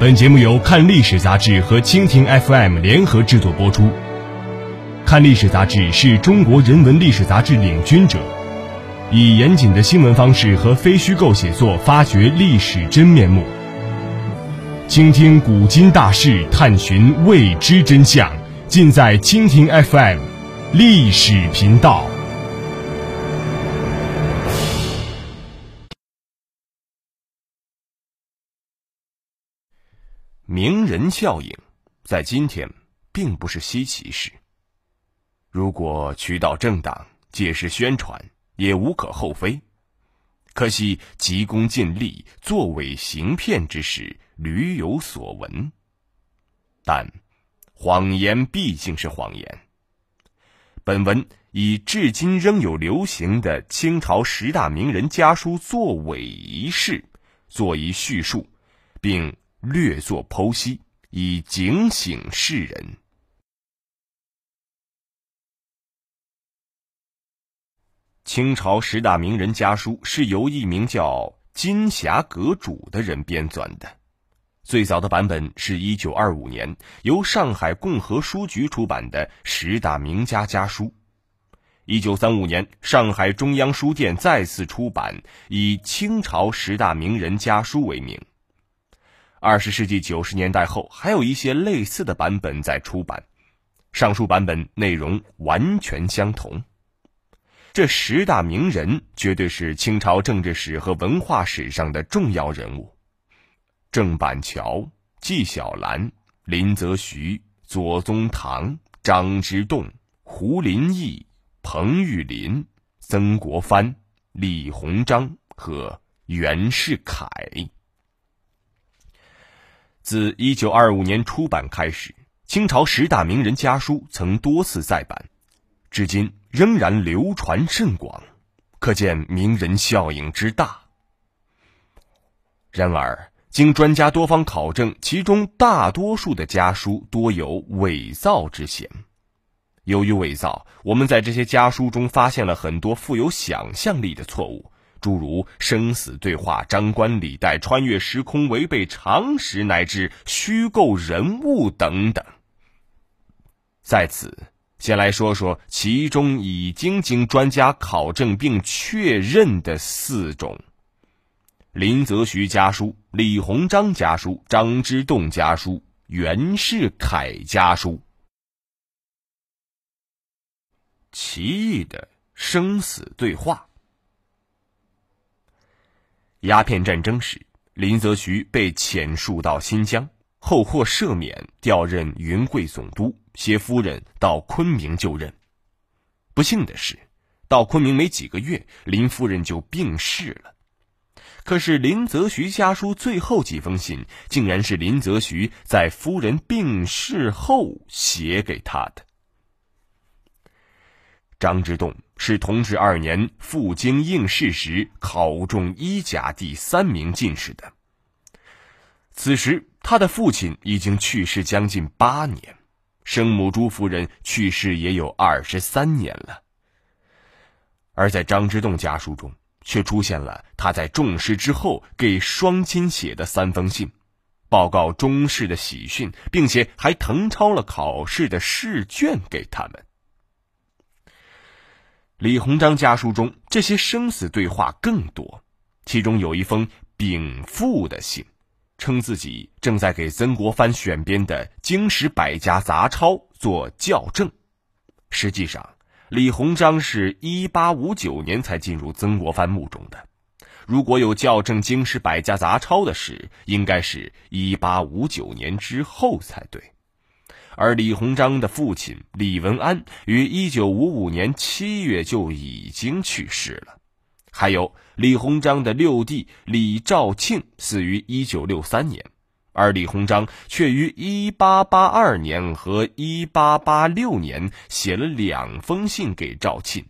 本节目由看历史杂志和蜻蜓 FM 联合制作播出。看历史杂志是中国人文历史杂志领军者，以严谨的新闻方式和非虚构写作发掘历史真面目，倾听古今大事，探寻未知真相，尽在蜻蜓 FM 历史频道。名人效应，在今天并不是稀奇事。如果渠道正当，借势宣传，也无可厚非。可惜急功近利、作伪行骗之事屡有所闻。但，谎言毕竟是谎言。本文以至今仍有流行的清朝十大名人家书作伪一事，作一叙述，并。略作剖析，以警醒世人。清朝十大名人家书是由一名叫金霞阁主的人编纂的，最早的版本是一九二五年由上海共和书局出版的《十大名家家书》。一九三五年，上海中央书店再次出版以《清朝十大名人家书》为名。二十世纪九十年代后，还有一些类似的版本在出版，上述版本内容完全相同。这十大名人绝对是清朝政治史和文化史上的重要人物：郑板桥、纪晓岚、林则徐、左宗棠、张之洞、胡林翼、彭玉麟、曾国藩、李鸿章和袁世凯。自一九二五年出版开始，清朝十大名人家书曾多次再版，至今仍然流传甚广，可见名人效应之大。然而，经专家多方考证，其中大多数的家书多有伪造之嫌。由于伪造，我们在这些家书中发现了很多富有想象力的错误。诸如生死对话、张冠李戴、穿越时空、违背常识，乃至虚构人物等等。在此，先来说说其中已经经专家考证并确认的四种：林则徐家书、李鸿章家书、张之洞家书、袁世凯家书。奇异的生死对话。鸦片战争时，林则徐被遣戍到新疆，后获赦免，调任云贵总督，携夫人到昆明就任。不幸的是，到昆明没几个月，林夫人就病逝了。可是林则徐家书最后几封信，竟然是林则徐在夫人病逝后写给他的。张之洞是同治二年赴京应试时考中一甲第三名进士的。此时他的父亲已经去世将近八年，生母朱夫人去世也有二十三年了。而在张之洞家书中，却出现了他在中试之后给双亲写的三封信，报告中试的喜讯，并且还誊抄了考试的试卷给他们。李鸿章家书中这些生死对话更多，其中有一封禀赋的信，称自己正在给曾国藩选编的《经史百家杂抄》做校正。实际上，李鸿章是一八五九年才进入曾国藩墓中的，如果有校正《经史百家杂抄》的事，应该是一八五九年之后才对。而李鸿章的父亲李文安于一九五五年七月就已经去世了，还有李鸿章的六弟李肇庆死于一九六三年，而李鸿章却于一八八二年和一八八六年写了两封信给肇庆。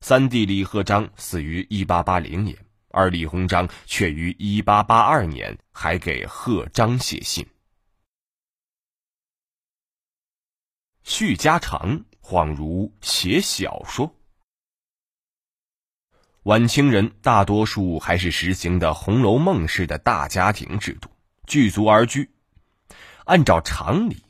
三弟李鹤章死于一八八零年，而李鸿章却于一八八二年还给贺章写信。叙家常，恍如写小说。晚清人大多数还是实行的《红楼梦》式的大家庭制度，聚族而居。按照常理，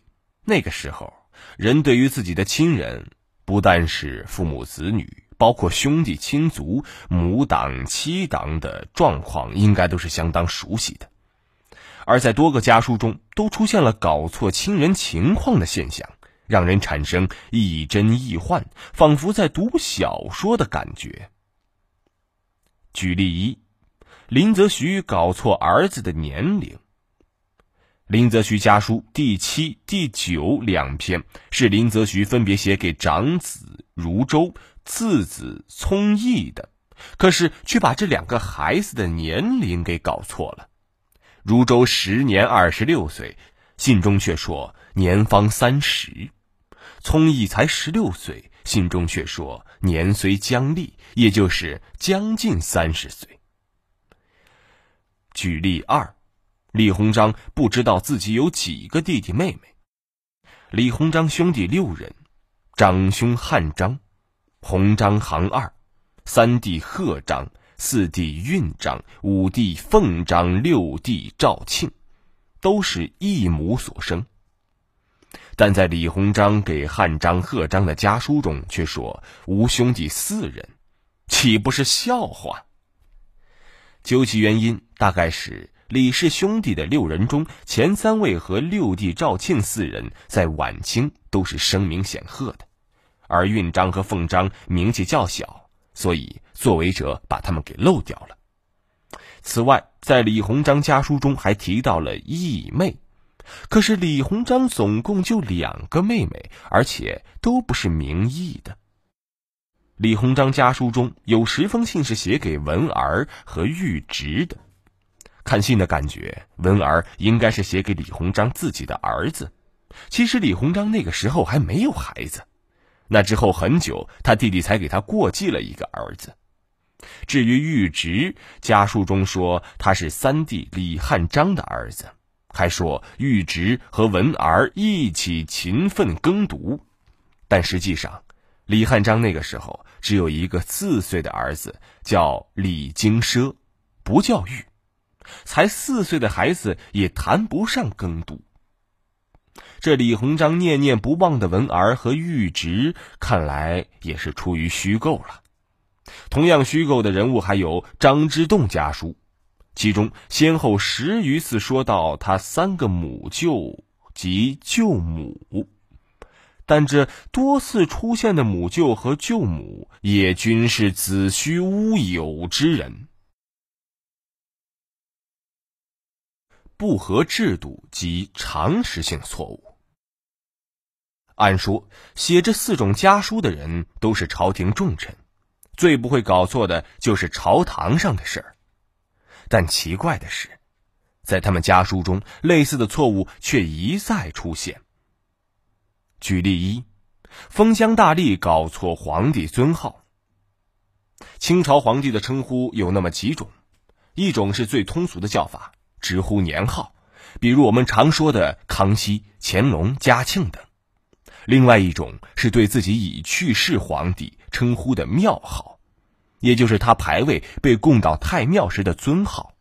那个时候人对于自己的亲人，不但是父母子女，包括兄弟亲族、母党妻党的状况，应该都是相当熟悉的。而在多个家书中都出现了搞错亲人情况的现象，让人产生亦真亦幻，仿佛在读小说的感觉。举例一，林则徐搞错儿子的年龄。林则徐家书第七、第九两篇是林则徐分别写给长子如周、次子聪毅的，可是却把这两个孩子的年龄给搞错了。如周时年二十六岁，信中却说年方三十；聪毅才十六岁，信中却说年虽将立，也就是将近三十岁。举例二。李鸿章不知道自己有几个弟弟妹妹。李鸿章兄弟六人，长兄汉章，鸿章行二，三弟贺章，四弟运章，五弟奉章，六弟赵庆，都是一母所生。但在李鸿章给汉章、贺章的家书中，却说无兄弟四人，岂不是笑话？究其原因，大概是。李氏兄弟的六人中，前三位和六弟赵庆四人在晚清都是声名显赫的，而运章和奉章名气较小，所以作为者把他们给漏掉了。此外，在李鸿章家书中还提到了义妹，可是李鸿章总共就两个妹妹，而且都不是名义的。李鸿章家书中有十封信是写给文儿和玉侄的。看信的感觉，文儿应该是写给李鸿章自己的儿子。其实李鸿章那个时候还没有孩子，那之后很久，他弟弟才给他过继了一个儿子。至于玉侄，家书中说他是三弟李汉章的儿子，还说玉直和文儿一起勤奋耕读。但实际上，李汉章那个时候只有一个四岁的儿子，叫李经奢，不叫玉。才四岁的孩子也谈不上耕读。这李鸿章念念不忘的文儿和玉直，看来也是出于虚构了。同样虚构的人物还有张之洞家书，其中先后十余次说到他三个母舅及舅母，但这多次出现的母舅和舅母，也均是子虚乌有之人。不合制度及常识性错误。按说，写这四种家书的人都是朝廷重臣，最不会搞错的就是朝堂上的事儿。但奇怪的是，在他们家书中，类似的错误却一再出现。举例一，封疆大吏搞错皇帝尊号。清朝皇帝的称呼有那么几种，一种是最通俗的叫法。直呼年号，比如我们常说的康熙、乾隆、嘉庆等；另外一种是对自己已去世皇帝称呼的庙号，也就是他牌位被供到太庙时的尊号，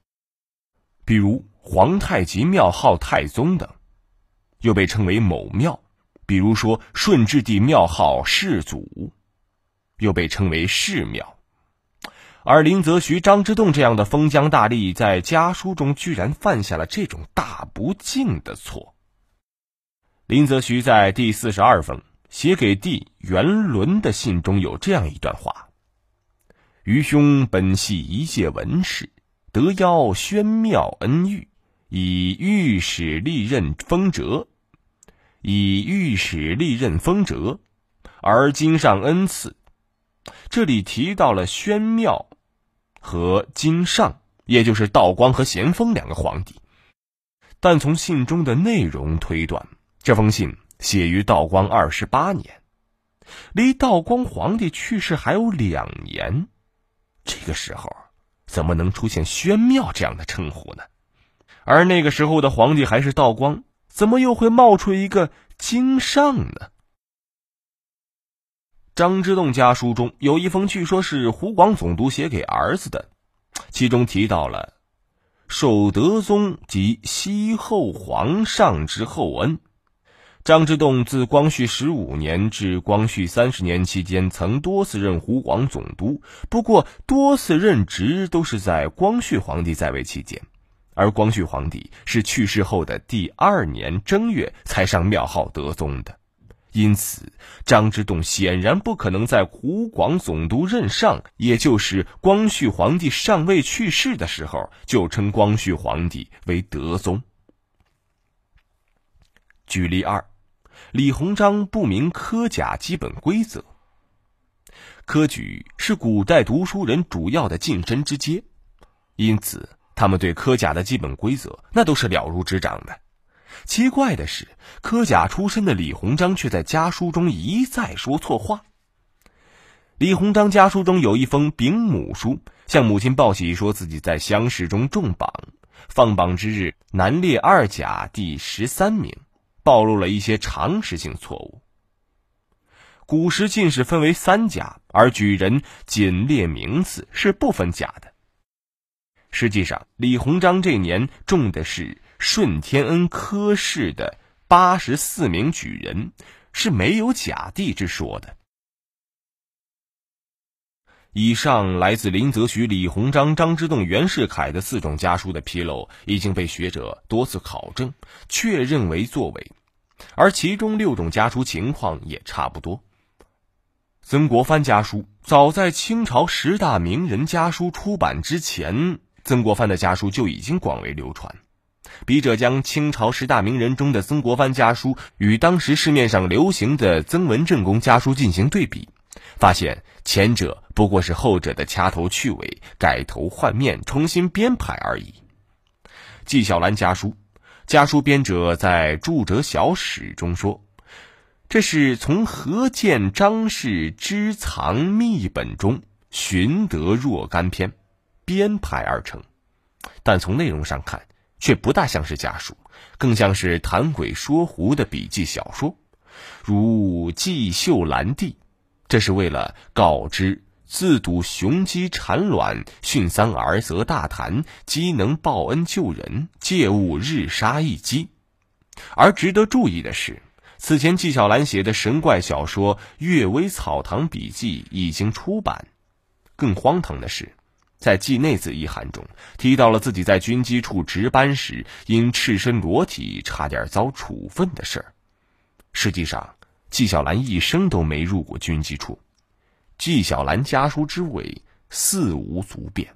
比如皇太极庙号太宗等，又被称为某庙；比如说顺治帝庙号世祖，又被称为世庙。而林则徐、张之洞这样的封疆大吏，在家书中居然犯下了这种大不敬的错。林则徐在第四十二封写给弟元伦的信中有这样一段话：“余兄本系一介文士，得邀宣庙恩遇，以御史历任封折，以御史历任封折，而今上恩赐。”这里提到了宣庙。和金上，也就是道光和咸丰两个皇帝，但从信中的内容推断，这封信写于道光二十八年，离道光皇帝去世还有两年，这个时候怎么能出现宣庙这样的称呼呢？而那个时候的皇帝还是道光，怎么又会冒出一个金上呢？张之洞家书中有一封，据说是湖广总督写给儿子的，其中提到了守德宗及西后皇上之厚恩。张之洞自光绪十五年至光绪三十年期间，曾多次任湖广总督，不过多次任职都是在光绪皇帝在位期间，而光绪皇帝是去世后的第二年正月才上庙号德宗的。因此，张之洞显然不可能在湖广总督任上，也就是光绪皇帝尚未去世的时候，就称光绪皇帝为德宗。举例二，李鸿章不明科甲基本规则。科举是古代读书人主要的晋升之阶，因此他们对科甲的基本规则那都是了如指掌的。奇怪的是，科甲出身的李鸿章却在家书中一再说错话。李鸿章家书中有一封禀母书，向母亲报喜，说自己在乡试中中榜，放榜之日南列二甲第十三名，暴露了一些常识性错误。古时进士分为三甲，而举人仅列名次，是不分甲的。实际上，李鸿章这年中的是。顺天恩科试的八十四名举人是没有甲第之说的。以上来自林则徐、李鸿章、张之洞、袁世凯的四种家书的纰漏，已经被学者多次考证，确认为作伪。而其中六种家书情况也差不多。曾国藩家书，早在清朝十大名人家书出版之前，曾国藩的家书就已经广为流传。笔者将清朝十大名人中的曾国藩家书与当时市面上流行的曾文正公家书进行对比，发现前者不过是后者的掐头去尾、改头换面、重新编排而已。纪晓岚家书，家书编者在著者小史中说：“这是从何见张氏之藏秘本中寻得若干篇，编排而成。”但从内容上看，却不大像是家书，更像是谈鬼说狐的笔记小说，如《纪秀兰帝》，这是为了告知自赌雄鸡产卵，训三儿则大谈，鸡能报恩救人，借物日杀一鸡。而值得注意的是，此前纪晓岚写的神怪小说《阅微草堂笔记》已经出版。更荒唐的是。在纪内子一函中提到了自己在军机处值班时因赤身裸体差点遭处分的事儿。实际上，纪晓岚一生都没入过军机处。纪晓岚家书之伪，似无足辩。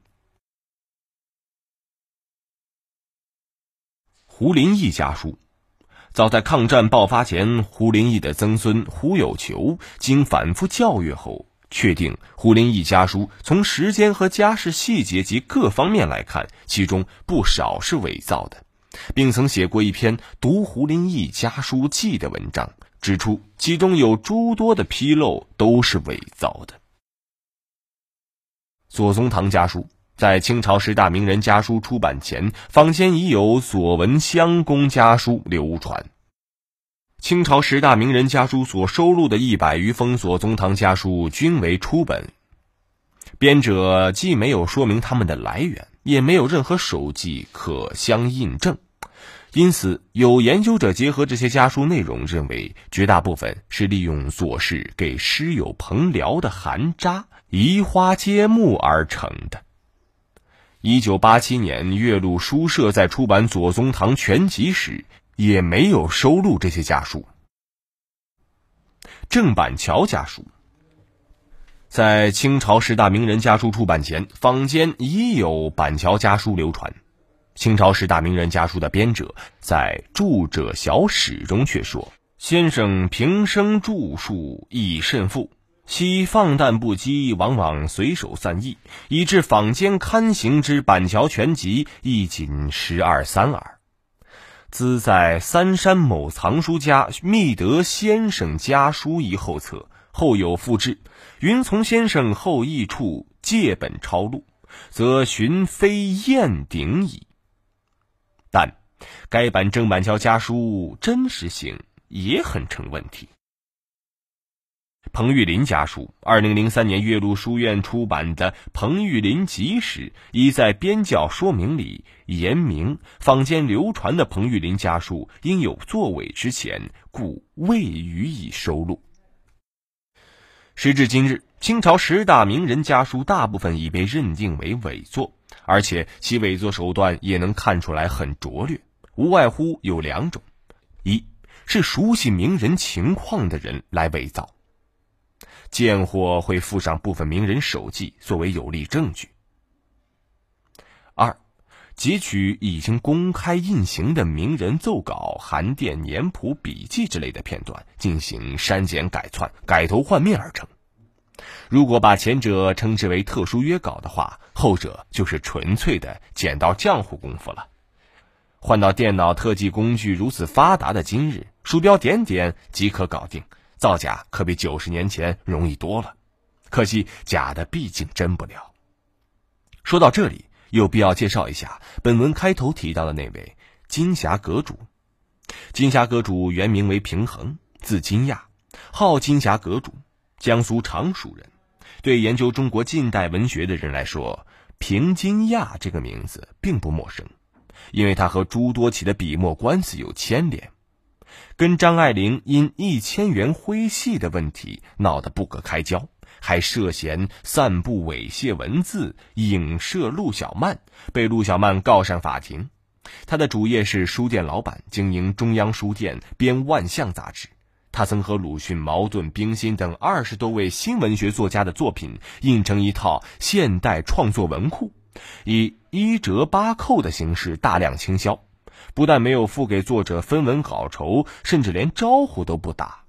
胡林翼家书，早在抗战爆发前，胡林翼的曾孙胡有求经反复教育后。确定胡林翼家书从时间和家事细节及各方面来看，其中不少是伪造的，并曾写过一篇《读胡林翼家书记》的文章，指出其中有诸多的纰漏都是伪造的。左宗棠家书在清朝十大名人家书出版前，坊间已有左文襄公家书流传。清朝十大名人家书所收录的一百余封左宗棠家书均为初本，编者既没有说明他们的来源，也没有任何手迹可相印证，因此有研究者结合这些家书内容，认为绝大部分是利用左氏给师友彭辽的寒札移花接木而成的。一九八七年，岳麓书社在出版左宗棠全集时。也没有收录这些家书。郑板桥家书，在清朝十大名人家书出版前，坊间已有板桥家书流传。清朝十大名人家书的编者在著者小史中却说：“先生平生著述亦甚富，昔放诞不羁，往往随手散佚，以致坊间刊行之板桥全集亦仅十二三耳。”兹在三山某藏书家觅得先生家书一后册，后有复制，云从先生后译处借本抄录，则寻非燕顶矣。但该版郑板桥家书真实性也很成问题。彭玉麟家书，二零零三年岳麓书院出版的《彭玉麟集史》，已在编校说明里言明，坊间流传的彭玉麟家书应有作伪之嫌，故未予以收录。时至今日，清朝十大名人家书大部分已被认定为伪作，而且其伪作手段也能看出来很拙劣，无外乎有两种：一是熟悉名人情况的人来伪造。见货会附上部分名人手迹作为有力证据。二，截取已经公开印行的名人奏稿、函电、年谱、笔记之类的片段，进行删减、改篡、改头换面而成。如果把前者称之为特殊约稿的话，后者就是纯粹的剪刀浆糊功夫了。换到电脑特技工具如此发达的今日，鼠标点点即可搞定。造假可比九十年前容易多了，可惜假的毕竟真不了。说到这里，有必要介绍一下本文开头提到的那位金霞阁主。金霞阁主原名为平衡，字金亚，号金霞阁主，江苏常熟人。对研究中国近代文学的人来说，平金亚这个名字并不陌生，因为他和诸多起的笔墨官司有牵连。跟张爱玲因一千元灰戏的问题闹得不可开交，还涉嫌散布猥亵文字、影射陆小曼，被陆小曼告上法庭。他的主业是书店老板，经营中央书店，编《万象》杂志。他曾和鲁迅、茅盾、冰心等二十多位新文学作家的作品印成一套现代创作文库，以一折八扣的形式大量倾销。不但没有付给作者分文稿酬，甚至连招呼都不打。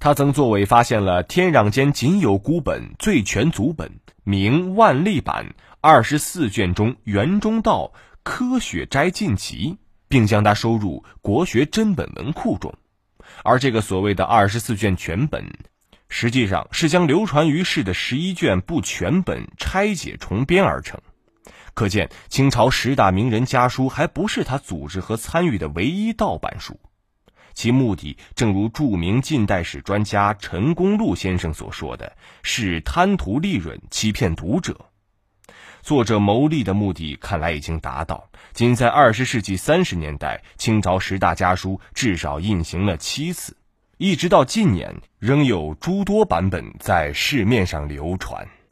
他曾作为发现了天壤间仅有孤本最全祖本，明万历版二十四卷中元中道科学斋禁集，并将它收入国学真本文库中。而这个所谓的二十四卷全本，实际上是将流传于世的十一卷不全本拆解重编而成。可见，清朝十大名人家书还不是他组织和参与的唯一盗版书，其目的正如著名近代史专家陈公禄先生所说的是贪图利润，欺骗读者。作者牟利的目的看来已经达到，仅在二十世纪三十年代，清朝十大家书至少印行了七次，一直到近年，仍有诸多版本在市面上流传。